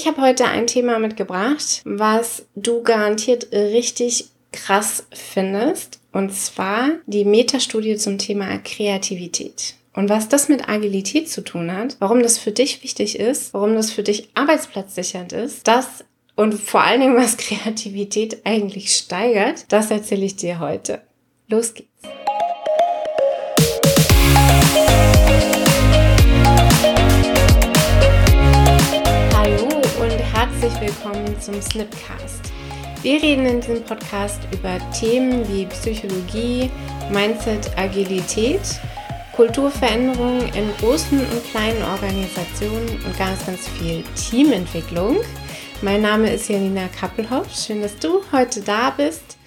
Ich habe heute ein Thema mitgebracht, was du garantiert richtig krass findest. Und zwar die Metastudie zum Thema Kreativität. Und was das mit Agilität zu tun hat, warum das für dich wichtig ist, warum das für dich arbeitsplatzsichernd ist, das und vor allen Dingen, was Kreativität eigentlich steigert, das erzähle ich dir heute. Los geht's. Herzlich willkommen zum Snipcast. Wir reden in diesem Podcast über Themen wie Psychologie, Mindset, Agilität Kulturveränderung in großen und kleinen Organisationen und ganz, ganz viel Teamentwicklung. Mein Name ist Janina Kappelhoff. Schön, dass du heute da bist.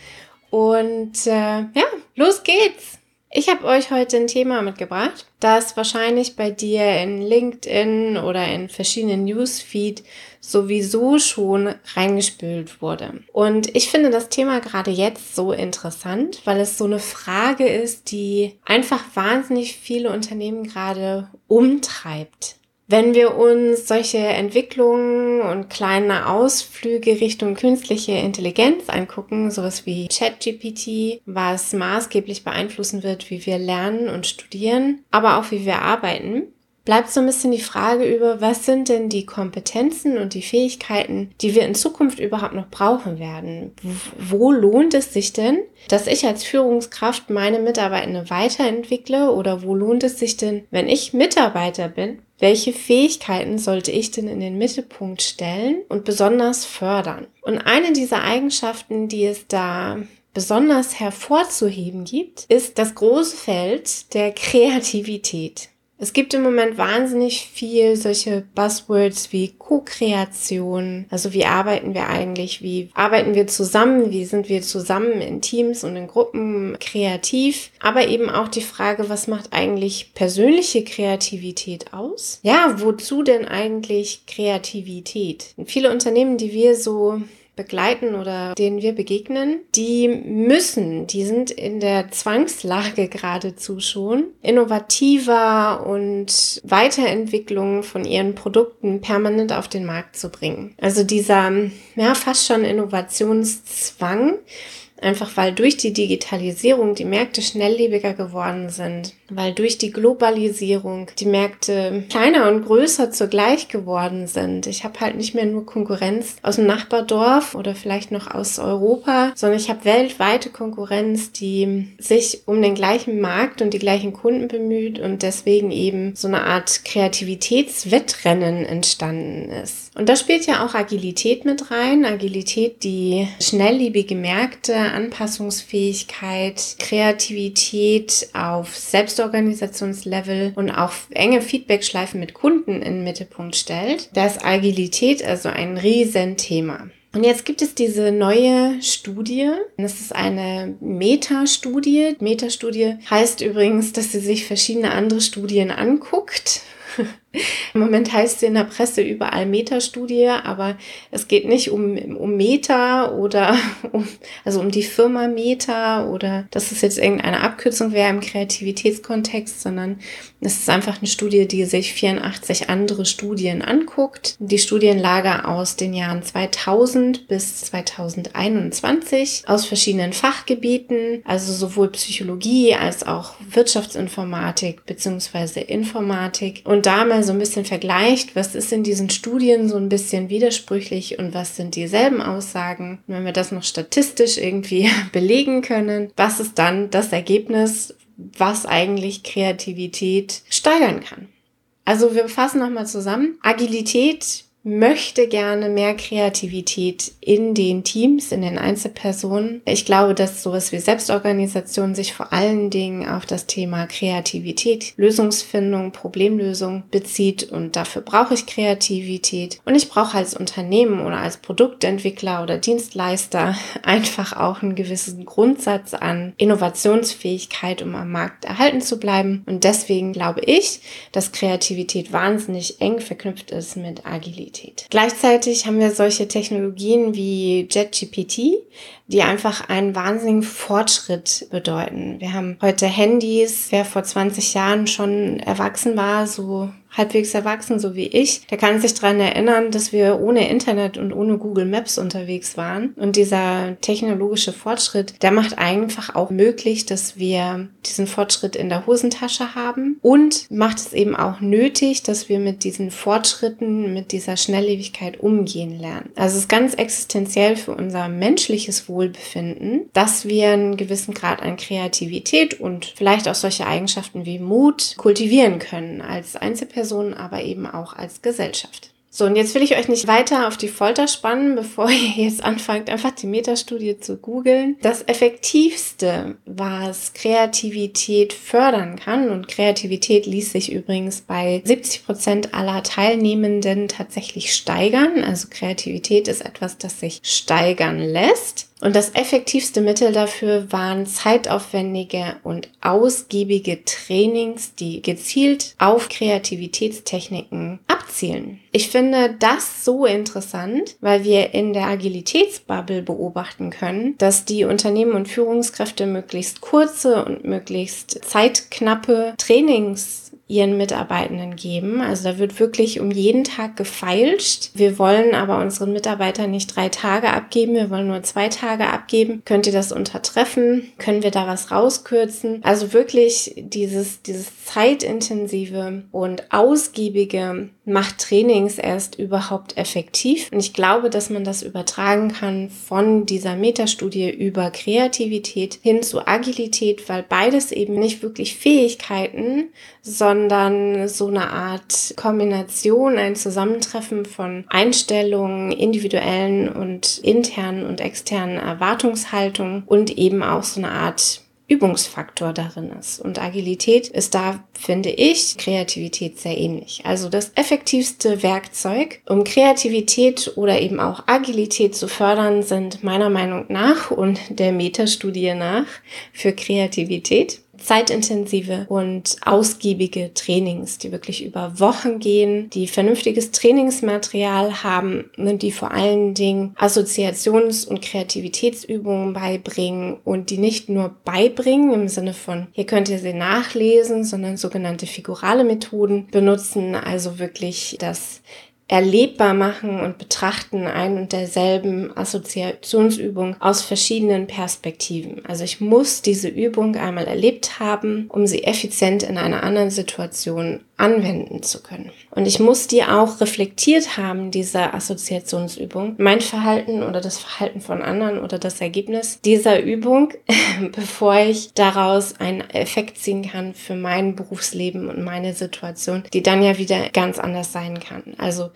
Und äh, ja, los geht's! Ich habe euch heute ein Thema mitgebracht, das wahrscheinlich bei dir in LinkedIn oder in verschiedenen Newsfeed sowieso schon reingespült wurde. Und ich finde das Thema gerade jetzt so interessant, weil es so eine Frage ist, die einfach wahnsinnig viele Unternehmen gerade umtreibt. Wenn wir uns solche Entwicklungen und kleine Ausflüge Richtung künstliche Intelligenz angucken, sowas wie ChatGPT, was maßgeblich beeinflussen wird, wie wir lernen und studieren, aber auch wie wir arbeiten, bleibt so ein bisschen die Frage über, was sind denn die Kompetenzen und die Fähigkeiten, die wir in Zukunft überhaupt noch brauchen werden? Wo lohnt es sich denn, dass ich als Führungskraft meine Mitarbeitende weiterentwickle oder wo lohnt es sich denn, wenn ich Mitarbeiter bin, welche Fähigkeiten sollte ich denn in den Mittelpunkt stellen und besonders fördern? Und eine dieser Eigenschaften, die es da besonders hervorzuheben gibt, ist das große Feld der Kreativität. Es gibt im Moment wahnsinnig viel solche Buzzwords wie Co-Kreation. Also wie arbeiten wir eigentlich? Wie arbeiten wir zusammen? Wie sind wir zusammen in Teams und in Gruppen kreativ? Aber eben auch die Frage, was macht eigentlich persönliche Kreativität aus? Ja, wozu denn eigentlich Kreativität? viele Unternehmen, die wir so begleiten oder denen wir begegnen, die müssen, die sind in der Zwangslage geradezu schon, innovativer und Weiterentwicklung von ihren Produkten permanent auf den Markt zu bringen. Also dieser, ja, fast schon Innovationszwang, Einfach weil durch die Digitalisierung die Märkte schnelllebiger geworden sind, weil durch die Globalisierung die Märkte kleiner und größer zugleich geworden sind. Ich habe halt nicht mehr nur Konkurrenz aus dem Nachbardorf oder vielleicht noch aus Europa, sondern ich habe weltweite Konkurrenz, die sich um den gleichen Markt und die gleichen Kunden bemüht und deswegen eben so eine Art Kreativitätswettrennen entstanden ist. Und da spielt ja auch Agilität mit rein. Agilität, die schnelllebige Märkte Anpassungsfähigkeit, Kreativität auf Selbstorganisationslevel und auch enge Feedbackschleifen mit Kunden in den Mittelpunkt stellt. Da ist Agilität also ein Riesenthema. Und jetzt gibt es diese neue Studie. Das ist eine Metastudie. Metastudie heißt übrigens, dass sie sich verschiedene andere Studien anguckt im Moment heißt sie in der Presse überall Metastudie, aber es geht nicht um, um Meta oder um, also um die Firma Meta oder dass es jetzt irgendeine Abkürzung wäre im Kreativitätskontext, sondern es ist einfach eine Studie, die sich 84 andere Studien anguckt. Die Studienlage aus den Jahren 2000 bis 2021 aus verschiedenen Fachgebieten, also sowohl Psychologie als auch Wirtschaftsinformatik beziehungsweise Informatik und da so ein bisschen vergleicht, was ist in diesen Studien so ein bisschen widersprüchlich und was sind dieselben Aussagen. Und wenn wir das noch statistisch irgendwie belegen können, was ist dann das Ergebnis, was eigentlich Kreativität steigern kann? Also wir fassen nochmal zusammen. Agilität möchte gerne mehr Kreativität in den Teams, in den Einzelpersonen. Ich glaube, dass sowas wie Selbstorganisation sich vor allen Dingen auf das Thema Kreativität, Lösungsfindung, Problemlösung bezieht und dafür brauche ich Kreativität. Und ich brauche als Unternehmen oder als Produktentwickler oder Dienstleister einfach auch einen gewissen Grundsatz an Innovationsfähigkeit, um am Markt erhalten zu bleiben. Und deswegen glaube ich, dass Kreativität wahnsinnig eng verknüpft ist mit Agilität. Agilität. Gleichzeitig haben wir solche Technologien wie JetGPT, die einfach einen wahnsinnigen Fortschritt bedeuten. Wir haben heute Handys, wer vor 20 Jahren schon erwachsen war, so halbwegs erwachsen, so wie ich, der kann sich daran erinnern, dass wir ohne Internet und ohne Google Maps unterwegs waren. Und dieser technologische Fortschritt, der macht einfach auch möglich, dass wir diesen Fortschritt in der Hosentasche haben und macht es eben auch nötig, dass wir mit diesen Fortschritten, mit dieser Schnelllebigkeit umgehen lernen. Also es ist ganz existenziell für unser menschliches Wohlbefinden, dass wir einen gewissen Grad an Kreativität und vielleicht auch solche Eigenschaften wie Mut kultivieren können als Einzelperson Person, aber eben auch als Gesellschaft. So, und jetzt will ich euch nicht weiter auf die Folter spannen, bevor ihr jetzt anfangt, einfach die Metastudie zu googeln. Das Effektivste, was Kreativität fördern kann, und Kreativität ließ sich übrigens bei 70 Prozent aller Teilnehmenden tatsächlich steigern. Also Kreativität ist etwas, das sich steigern lässt. Und das effektivste Mittel dafür waren zeitaufwendige und ausgiebige Trainings, die gezielt auf Kreativitätstechniken abzielen. Ich finde das so interessant, weil wir in der Agilitätsbubble beobachten können, dass die Unternehmen und Führungskräfte möglichst kurze und möglichst zeitknappe Trainings ihren Mitarbeitenden geben. Also da wird wirklich um jeden Tag gefeilscht. Wir wollen aber unseren Mitarbeitern nicht drei Tage abgeben, wir wollen nur zwei Tage abgeben. Könnt ihr das untertreffen? Können wir da was rauskürzen? Also wirklich dieses, dieses zeitintensive und ausgiebige macht Trainings erst überhaupt effektiv. Und ich glaube, dass man das übertragen kann von dieser Metastudie über Kreativität hin zu Agilität, weil beides eben nicht wirklich Fähigkeiten, sondern so eine Art Kombination, ein Zusammentreffen von Einstellungen, individuellen und internen und externen Erwartungshaltungen und eben auch so eine Art Übungsfaktor darin ist. Und Agilität ist da, finde ich, Kreativität sehr ähnlich. Also das effektivste Werkzeug, um Kreativität oder eben auch Agilität zu fördern, sind meiner Meinung nach und der Metastudie nach für Kreativität zeitintensive und ausgiebige Trainings, die wirklich über Wochen gehen, die vernünftiges Trainingsmaterial haben und die vor allen Dingen Assoziations- und Kreativitätsübungen beibringen und die nicht nur beibringen im Sinne von, hier könnt ihr sie nachlesen, sondern sogenannte figurale Methoden benutzen, also wirklich das erlebbar machen und betrachten ein und derselben Assoziationsübung aus verschiedenen Perspektiven. Also ich muss diese Übung einmal erlebt haben, um sie effizient in einer anderen Situation anwenden zu können. Und ich muss die auch reflektiert haben, diese Assoziationsübung, mein Verhalten oder das Verhalten von anderen oder das Ergebnis dieser Übung, bevor ich daraus einen Effekt ziehen kann für mein Berufsleben und meine Situation, die dann ja wieder ganz anders sein kann. Also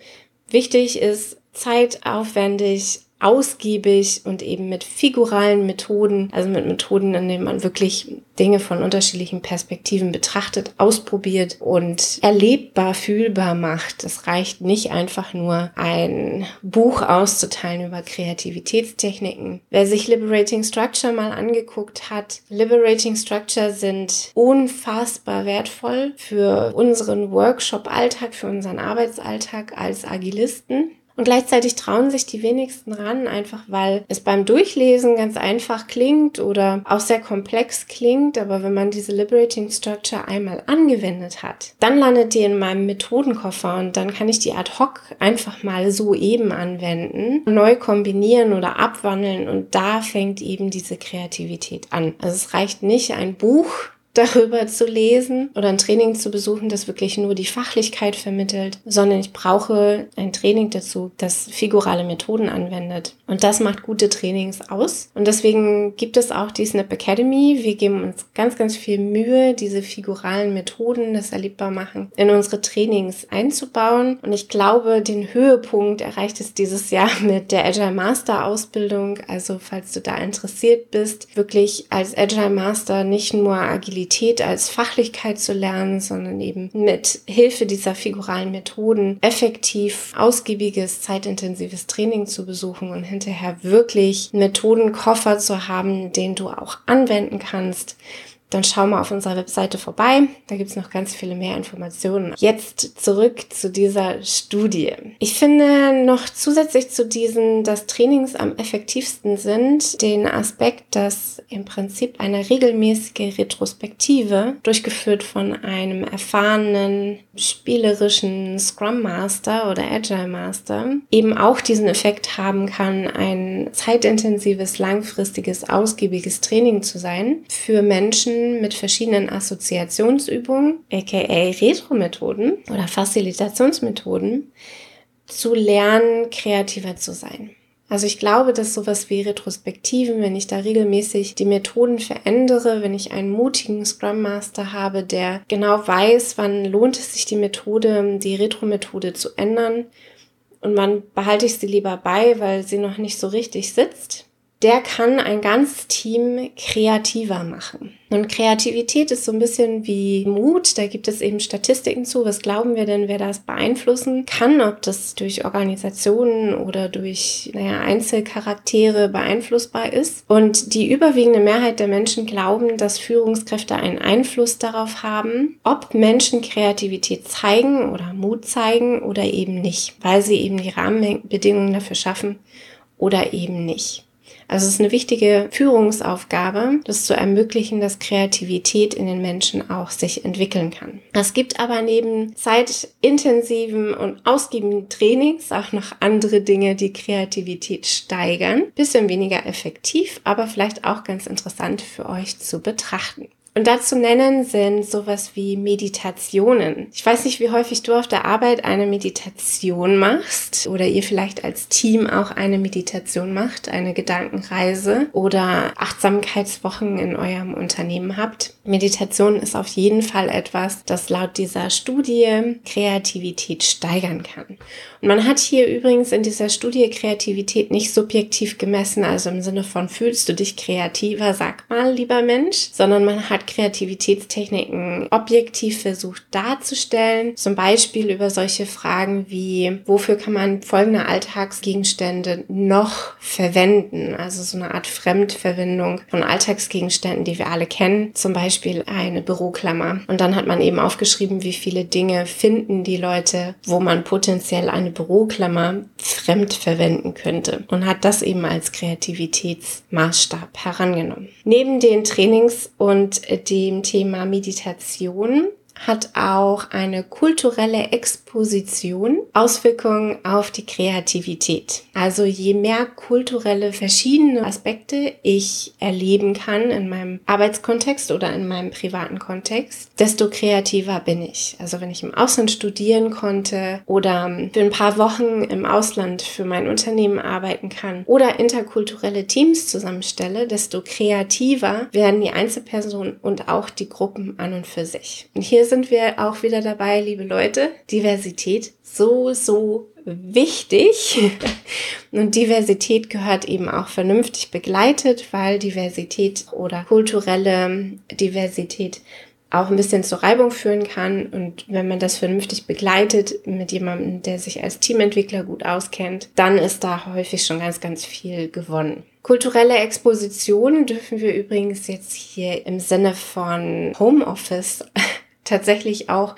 wichtig ist, zeitaufwendig ausgiebig und eben mit figuralen Methoden, also mit Methoden, in denen man wirklich Dinge von unterschiedlichen Perspektiven betrachtet, ausprobiert und erlebbar, fühlbar macht. Es reicht nicht einfach nur ein Buch auszuteilen über Kreativitätstechniken. Wer sich Liberating Structure mal angeguckt hat, Liberating Structure sind unfassbar wertvoll für unseren Workshop-Alltag, für unseren Arbeitsalltag als Agilisten. Und gleichzeitig trauen sich die wenigsten ran, einfach weil es beim Durchlesen ganz einfach klingt oder auch sehr komplex klingt. Aber wenn man diese Liberating Structure einmal angewendet hat, dann landet die in meinem Methodenkoffer und dann kann ich die ad hoc einfach mal so eben anwenden, neu kombinieren oder abwandeln und da fängt eben diese Kreativität an. Also es reicht nicht ein Buch darüber zu lesen oder ein Training zu besuchen, das wirklich nur die Fachlichkeit vermittelt, sondern ich brauche ein Training dazu, das figurale Methoden anwendet. Und das macht gute Trainings aus. Und deswegen gibt es auch die Snap Academy. Wir geben uns ganz, ganz viel Mühe, diese figuralen Methoden, das erlebbar machen, in unsere Trainings einzubauen. Und ich glaube, den Höhepunkt erreicht es dieses Jahr mit der Agile Master Ausbildung. Also falls du da interessiert bist, wirklich als Agile Master nicht nur Agilität Agilität als Fachlichkeit zu lernen, sondern eben mit Hilfe dieser figuralen Methoden effektiv ausgiebiges, zeitintensives Training zu besuchen und hinterher wirklich Methodenkoffer zu haben, den du auch anwenden kannst dann schau mal auf unserer Webseite vorbei. Da gibt's noch ganz viele mehr Informationen. Jetzt zurück zu dieser Studie. Ich finde noch zusätzlich zu diesen, dass Trainings am effektivsten sind, den Aspekt, dass im Prinzip eine regelmäßige Retrospektive durchgeführt von einem erfahrenen, spielerischen Scrum Master oder Agile Master eben auch diesen Effekt haben kann, ein zeitintensives, langfristiges, ausgiebiges Training zu sein für Menschen, mit verschiedenen Assoziationsübungen, aka Retro-Methoden oder Facilitationsmethoden, zu lernen, kreativer zu sein. Also ich glaube, dass sowas wie Retrospektiven, wenn ich da regelmäßig die Methoden verändere, wenn ich einen mutigen Scrum Master habe, der genau weiß, wann lohnt es sich die Methode, die Retro-Methode zu ändern und wann behalte ich sie lieber bei, weil sie noch nicht so richtig sitzt, der kann ein ganzes Team kreativer machen. Und Kreativität ist so ein bisschen wie Mut. Da gibt es eben Statistiken zu. Was glauben wir denn, wer das beeinflussen kann? Ob das durch Organisationen oder durch naja, Einzelcharaktere beeinflussbar ist. Und die überwiegende Mehrheit der Menschen glauben, dass Führungskräfte einen Einfluss darauf haben, ob Menschen Kreativität zeigen oder Mut zeigen oder eben nicht, weil sie eben die Rahmenbedingungen dafür schaffen oder eben nicht. Also es ist eine wichtige Führungsaufgabe, das zu ermöglichen, dass Kreativität in den Menschen auch sich entwickeln kann. Es gibt aber neben zeitintensiven und ausgiebigen Trainings auch noch andere Dinge, die Kreativität steigern. Bisschen weniger effektiv, aber vielleicht auch ganz interessant für euch zu betrachten. Und dazu nennen sind sowas wie Meditationen. Ich weiß nicht, wie häufig du auf der Arbeit eine Meditation machst oder ihr vielleicht als Team auch eine Meditation macht, eine Gedankenreise oder Achtsamkeitswochen in eurem Unternehmen habt. Meditation ist auf jeden Fall etwas, das laut dieser Studie Kreativität steigern kann. Und man hat hier übrigens in dieser Studie Kreativität nicht subjektiv gemessen, also im Sinne von fühlst du dich kreativer, sag mal, lieber Mensch, sondern man hat Kreativitätstechniken objektiv versucht darzustellen. Zum Beispiel über solche Fragen wie, wofür kann man folgende Alltagsgegenstände noch verwenden? Also so eine Art Fremdverwendung von Alltagsgegenständen, die wir alle kennen. Zum Beispiel eine Büroklammer. Und dann hat man eben aufgeschrieben, wie viele Dinge finden die Leute, wo man potenziell eine Büroklammer fremd verwenden könnte. Und hat das eben als Kreativitätsmaßstab herangenommen. Neben den Trainings und dem Thema Meditation hat auch eine kulturelle Exposition Auswirkungen auf die Kreativität. Also je mehr kulturelle verschiedene Aspekte ich erleben kann in meinem Arbeitskontext oder in meinem privaten Kontext, desto kreativer bin ich. Also wenn ich im Ausland studieren konnte oder für ein paar Wochen im Ausland für mein Unternehmen arbeiten kann oder interkulturelle Teams zusammenstelle, desto kreativer werden die Einzelpersonen und auch die Gruppen an und für sich. Und hier sind wir auch wieder dabei, liebe Leute. Diversität so, so wichtig. Und Diversität gehört eben auch vernünftig begleitet, weil Diversität oder kulturelle Diversität auch ein bisschen zur Reibung führen kann. Und wenn man das vernünftig begleitet mit jemandem, der sich als Teamentwickler gut auskennt, dann ist da häufig schon ganz, ganz viel gewonnen. Kulturelle Exposition dürfen wir übrigens jetzt hier im Sinne von Homeoffice tatsächlich auch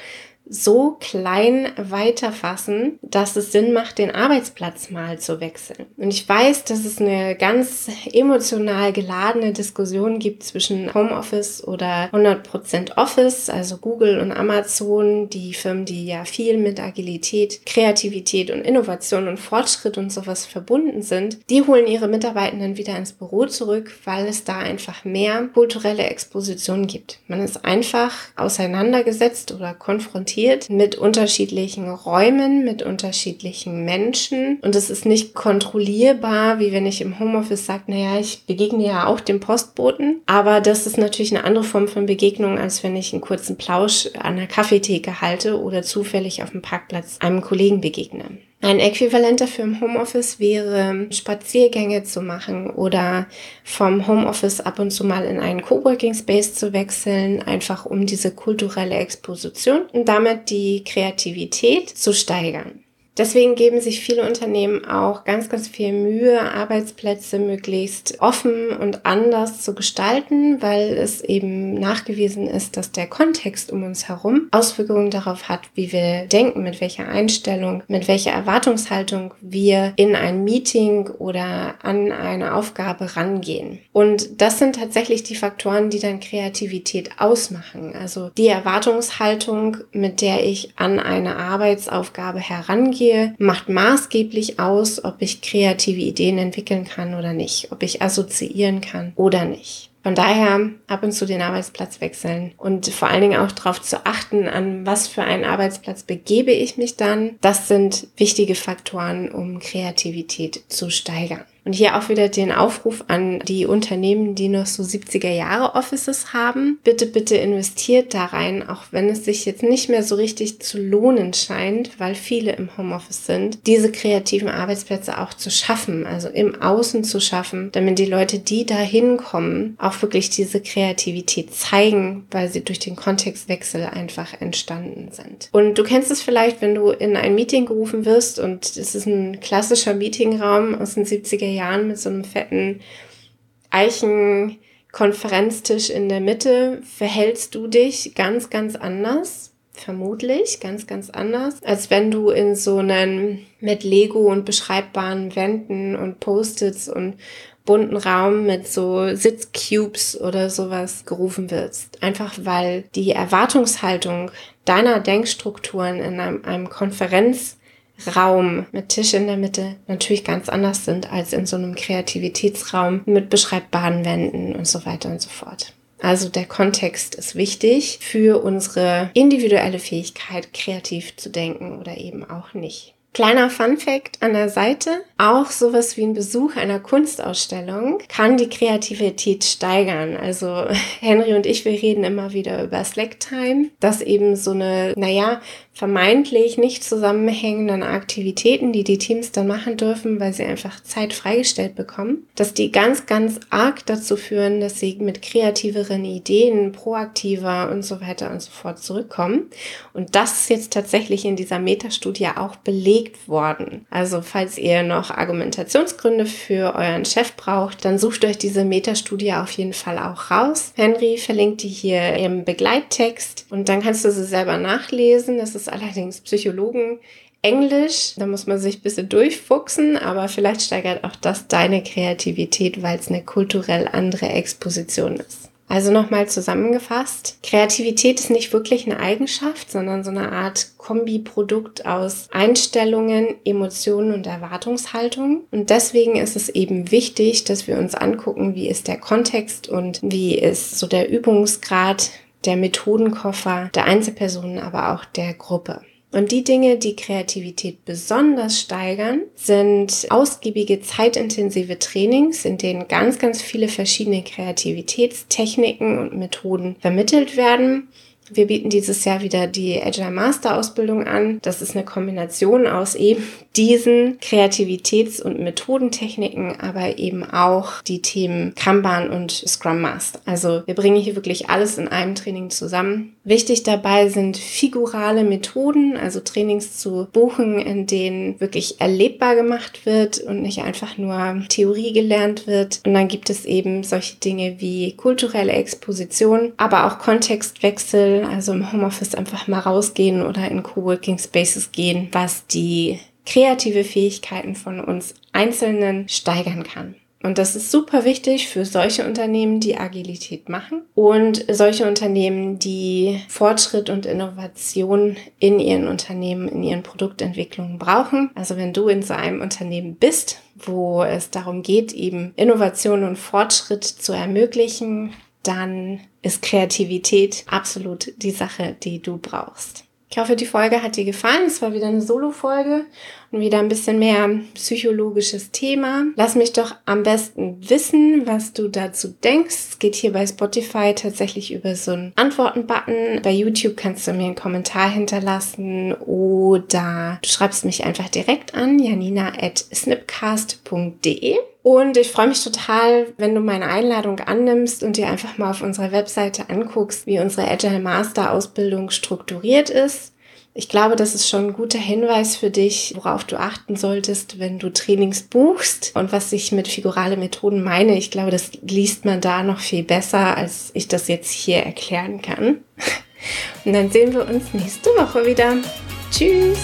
so klein weiterfassen, dass es Sinn macht, den Arbeitsplatz mal zu wechseln. Und ich weiß, dass es eine ganz emotional geladene Diskussion gibt zwischen Homeoffice oder 100% Office, also Google und Amazon, die Firmen, die ja viel mit Agilität, Kreativität und Innovation und Fortschritt und sowas verbunden sind, die holen ihre Mitarbeitenden wieder ins Büro zurück, weil es da einfach mehr kulturelle Exposition gibt. Man ist einfach auseinandergesetzt oder konfrontiert konfrontiert mit unterschiedlichen Räumen, mit unterschiedlichen Menschen. Und es ist nicht kontrollierbar, wie wenn ich im Homeoffice sage, naja, ich begegne ja auch dem Postboten. Aber das ist natürlich eine andere Form von Begegnung, als wenn ich einen kurzen Plausch an der Kaffeetheke halte oder zufällig auf dem Parkplatz einem Kollegen begegne. Ein Äquivalent dafür im Homeoffice wäre, Spaziergänge zu machen oder vom Homeoffice ab und zu mal in einen Coworking Space zu wechseln, einfach um diese kulturelle Exposition und damit die Kreativität zu steigern. Deswegen geben sich viele Unternehmen auch ganz, ganz viel Mühe, Arbeitsplätze möglichst offen und anders zu gestalten, weil es eben nachgewiesen ist, dass der Kontext um uns herum Auswirkungen darauf hat, wie wir denken, mit welcher Einstellung, mit welcher Erwartungshaltung wir in ein Meeting oder an eine Aufgabe rangehen. Und das sind tatsächlich die Faktoren, die dann Kreativität ausmachen. Also die Erwartungshaltung, mit der ich an eine Arbeitsaufgabe herangehe, angehe, macht maßgeblich aus, ob ich kreative Ideen entwickeln kann oder nicht, ob ich assoziieren kann oder nicht. Von daher ab und zu den Arbeitsplatz wechseln und vor allen Dingen auch darauf zu achten, an was für einen Arbeitsplatz begebe ich mich dann. Das sind wichtige Faktoren, um Kreativität zu steigern. Und hier auch wieder den Aufruf an die Unternehmen, die noch so 70er Jahre Offices haben. Bitte, bitte investiert da rein, auch wenn es sich jetzt nicht mehr so richtig zu lohnen scheint, weil viele im Homeoffice sind, diese kreativen Arbeitsplätze auch zu schaffen, also im Außen zu schaffen, damit die Leute, die da hinkommen, auch wirklich diese Kreativität zeigen, weil sie durch den Kontextwechsel einfach entstanden sind. Und du kennst es vielleicht, wenn du in ein Meeting gerufen wirst und es ist ein klassischer Meetingraum aus den 70er Jahren mit so einem fetten Eichenkonferenztisch in der Mitte, verhältst du dich ganz, ganz anders. Vermutlich ganz, ganz anders, als wenn du in so einen mit Lego und beschreibbaren Wänden und Post-its und bunten Raum mit so Sitzcubes oder sowas gerufen wirst. Einfach weil die Erwartungshaltung deiner Denkstrukturen in einem, einem Konferenz Raum mit Tisch in der Mitte natürlich ganz anders sind als in so einem Kreativitätsraum mit beschreibbaren Wänden und so weiter und so fort. Also der Kontext ist wichtig für unsere individuelle Fähigkeit, kreativ zu denken oder eben auch nicht. Kleiner Fun Fact an der Seite. Auch sowas wie ein Besuch einer Kunstausstellung kann die Kreativität steigern. Also Henry und ich, wir reden immer wieder über Slack Time, dass eben so eine, naja, vermeintlich nicht zusammenhängenden Aktivitäten, die die Teams dann machen dürfen, weil sie einfach Zeit freigestellt bekommen, dass die ganz, ganz arg dazu führen, dass sie mit kreativeren Ideen, proaktiver und so weiter und so fort zurückkommen. Und das ist jetzt tatsächlich in dieser Metastudie auch belegt worden. Also falls ihr noch Argumentationsgründe für euren Chef braucht, dann sucht euch diese Metastudie auf jeden Fall auch raus. Henry verlinkt die hier im Begleittext und dann kannst du sie selber nachlesen. Das ist allerdings Psychologen Englisch, da muss man sich ein bisschen durchfuchsen, aber vielleicht steigert auch das deine Kreativität, weil es eine kulturell andere Exposition ist. Also nochmal zusammengefasst, Kreativität ist nicht wirklich eine Eigenschaft, sondern so eine Art Kombiprodukt aus Einstellungen, Emotionen und Erwartungshaltung. Und deswegen ist es eben wichtig, dass wir uns angucken, wie ist der Kontext und wie ist so der Übungsgrad, der Methodenkoffer der Einzelpersonen, aber auch der Gruppe. Und die Dinge, die Kreativität besonders steigern, sind ausgiebige zeitintensive Trainings, in denen ganz, ganz viele verschiedene Kreativitätstechniken und Methoden vermittelt werden wir bieten dieses Jahr wieder die Agile Master Ausbildung an. Das ist eine Kombination aus eben diesen Kreativitäts- und Methodentechniken, aber eben auch die Themen Kanban und Scrum Master. Also wir bringen hier wirklich alles in einem Training zusammen. Wichtig dabei sind figurale Methoden, also Trainings zu buchen, in denen wirklich erlebbar gemacht wird und nicht einfach nur Theorie gelernt wird. Und dann gibt es eben solche Dinge wie kulturelle Exposition, aber auch Kontextwechsel also im Homeoffice einfach mal rausgehen oder in Coworking Spaces gehen, was die kreative Fähigkeiten von uns Einzelnen steigern kann. Und das ist super wichtig für solche Unternehmen, die Agilität machen und solche Unternehmen, die Fortschritt und Innovation in ihren Unternehmen, in ihren Produktentwicklungen brauchen. Also wenn du in so einem Unternehmen bist, wo es darum geht, eben Innovation und Fortschritt zu ermöglichen, dann ist Kreativität absolut die Sache, die du brauchst. Ich hoffe, die Folge hat dir gefallen. Es war wieder eine Solo-Folge und wieder ein bisschen mehr psychologisches Thema. Lass mich doch am besten wissen, was du dazu denkst. Es geht hier bei Spotify tatsächlich über so einen Antworten-Button. Bei YouTube kannst du mir einen Kommentar hinterlassen oder du schreibst mich einfach direkt an, janina at snipcast.de. Und ich freue mich total, wenn du meine Einladung annimmst und dir einfach mal auf unserer Webseite anguckst, wie unsere Agile Master Ausbildung strukturiert ist. Ich glaube, das ist schon ein guter Hinweis für dich, worauf du achten solltest, wenn du Trainings buchst und was ich mit figurale Methoden meine. Ich glaube, das liest man da noch viel besser, als ich das jetzt hier erklären kann. Und dann sehen wir uns nächste Woche wieder. Tschüss!